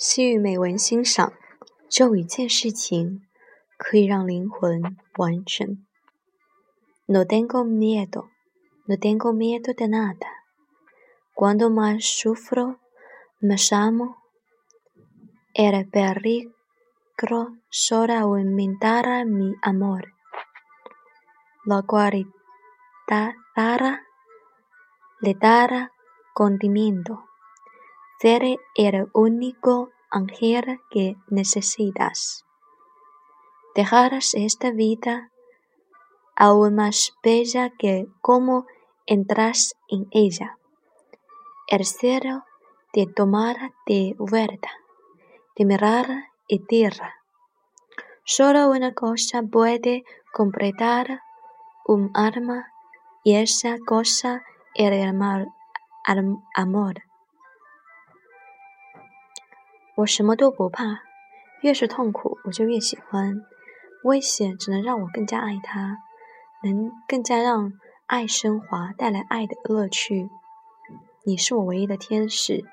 西语美文欣赏，只有一件事情可以让灵魂完整。No tengo miedo, no tengo miedo de nada. Cuando más sufro, más amo. El peligro solo aumentará mi amor. La cualidad le dará condimento. Seré el único ángel que necesitas. Dejarás esta vida aún más bella que como entras en ella. El cielo te tomará de vuelta, te mirará y dirá, solo una cosa puede completar un alma y esa cosa es el amor. 我什么都不怕，越是痛苦，我就越喜欢。危险只能让我更加爱他，能更加让爱升华，带来爱的乐趣。你是我唯一的天使，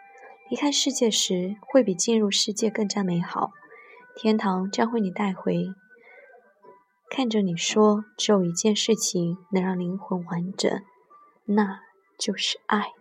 离开世界时会比进入世界更加美好。天堂将会你带回。看着你说，只有一件事情能让灵魂完整，那就是爱。